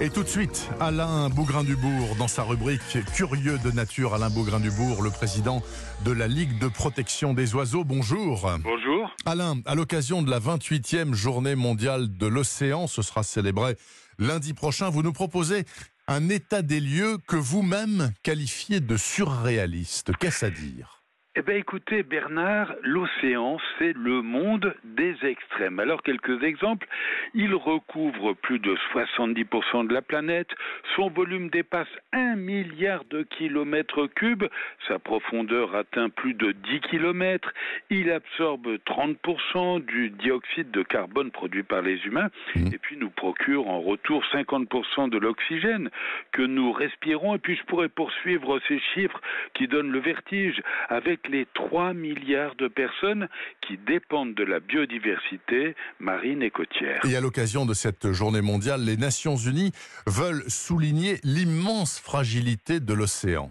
Et tout de suite, Alain Bougrain-Dubourg, dans sa rubrique Curieux de nature, Alain Bougrain-Dubourg, le président de la Ligue de protection des oiseaux. Bonjour. Bonjour. Alain, à l'occasion de la 28e journée mondiale de l'océan, ce sera célébré lundi prochain, vous nous proposez un état des lieux que vous-même qualifiez de surréaliste. Qu'est-ce à dire? Eh bien, écoutez, Bernard, l'océan, c'est le monde des extrêmes. Alors, quelques exemples. Il recouvre plus de 70% de la planète. Son volume dépasse 1 milliard de kilomètres cubes. Sa profondeur atteint plus de 10 kilomètres. Il absorbe 30% du dioxyde de carbone produit par les humains. Mmh. Et puis, nous procure en retour 50% de l'oxygène que nous respirons. Et puis, je pourrais poursuivre ces chiffres qui donnent le vertige avec les 3 milliards de personnes qui dépendent de la biodiversité marine et côtière. Et à l'occasion de cette journée mondiale, les Nations Unies veulent souligner l'immense fragilité de l'océan.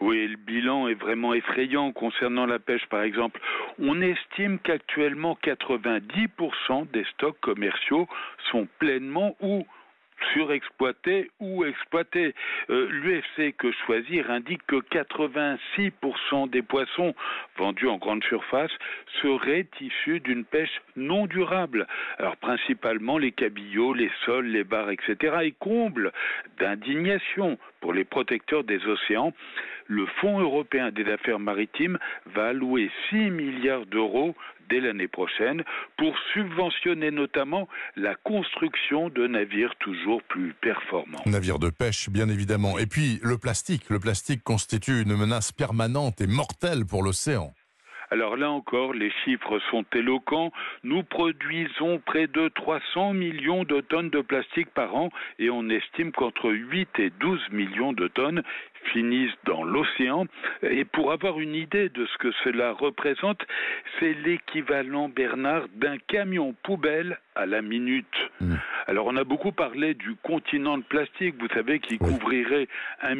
Oui, le bilan est vraiment effrayant concernant la pêche, par exemple. On estime qu'actuellement 90% des stocks commerciaux sont pleinement ou surexploité ou exploité. Euh, L'UFC que choisir indique que 86% des poissons vendus en grande surface seraient issus d'une pêche non durable. Alors principalement les cabillots, les sols, les bars, etc. Et comble d'indignation pour les protecteurs des océans, le Fonds européen des affaires maritimes va allouer 6 milliards d'euros dès l'année prochaine pour subventionner notamment la construction de navires toujours plus performants. Navires de pêche, bien évidemment. Et puis le plastique. Le plastique constitue une menace permanente et mortelle pour l'océan. Alors là encore, les chiffres sont éloquents. Nous produisons près de 300 millions de tonnes de plastique par an et on estime qu'entre 8 et 12 millions de tonnes finissent dans l'océan. Et pour avoir une idée de ce que cela représente, c'est l'équivalent, Bernard, d'un camion poubelle à la minute. Mmh. Alors on a beaucoup parlé du continent de plastique, vous savez, qui couvrirait 1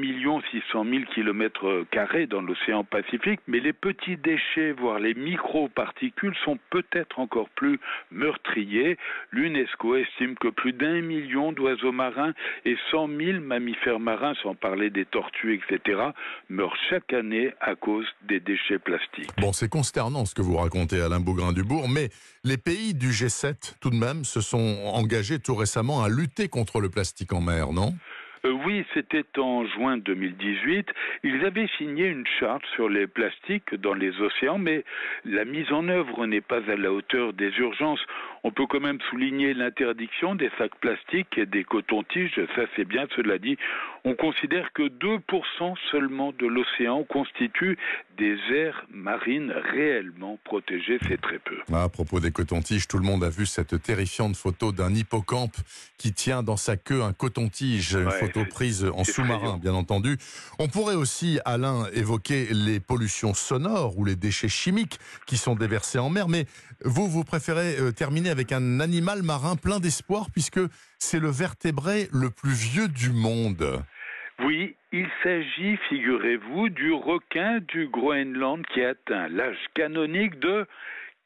600 000 kilomètres carrés dans l'océan Pacifique, mais les petits déchets, voire les microparticules, sont peut-être encore plus meurtriers. L'UNESCO estime que plus d'un million d'oiseaux marins et 100 000 mammifères marins, sans parler des tortues etc., meurent chaque année à cause des déchets plastiques. Bon, c'est consternant ce que vous racontez, Alain Bougrain-Dubourg, mais les pays du G7, tout de même, se sont engagés tout récemment à lutter contre le plastique en mer, non? Euh, oui, c'était en juin 2018. Ils avaient signé une charte sur les plastiques dans les océans, mais la mise en œuvre n'est pas à la hauteur des urgences. On peut quand même souligner l'interdiction des sacs plastiques et des cotons-tiges, ça c'est bien, cela dit. On considère que 2% seulement de l'océan constitue des aires marines réellement protégées, c'est très peu. Ah, à propos des cotons-tiges, tout le monde a vu cette terrifiante photo d'un hippocampe qui tient dans sa queue un coton-tige, une photo prise en sous-marin, bien entendu. On pourrait aussi, Alain, évoquer les pollutions sonores ou les déchets chimiques qui sont déversés en mer, mais vous, vous préférez euh, avec un animal marin plein d'espoir puisque c'est le vertébré le plus vieux du monde. Oui, il s'agit, figurez-vous, du requin du Groenland qui atteint l'âge canonique de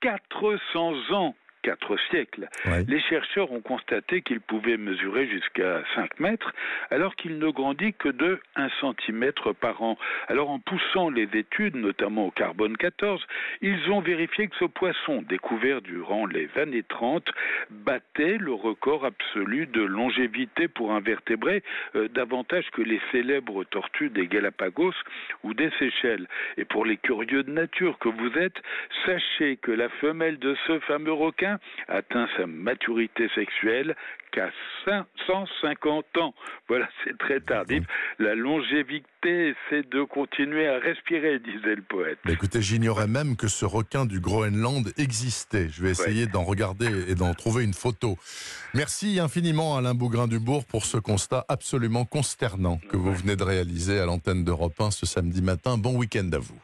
400 ans quatre siècles. Les chercheurs ont constaté qu'il pouvait mesurer jusqu'à 5 mètres, alors qu'il ne grandit que de 1 cm par an. Alors en poussant les études, notamment au carbone 14, ils ont vérifié que ce poisson, découvert durant les années 30, battait le record absolu de longévité pour un vertébré, euh, davantage que les célèbres tortues des Galapagos ou des Seychelles. Et pour les curieux de nature que vous êtes, sachez que la femelle de ce fameux requin atteint sa maturité sexuelle qu'à 150 ans. Voilà, c'est très tardif. La longévité, c'est de continuer à respirer, disait le poète. écoutez, j'ignorais même que ce requin du Groenland existait. Je vais essayer d'en regarder et d'en trouver une photo. Merci infiniment Alain Bougrain-Dubourg pour ce constat absolument consternant que vous venez de réaliser à l'antenne d'Europe 1 ce samedi matin. Bon week-end à vous.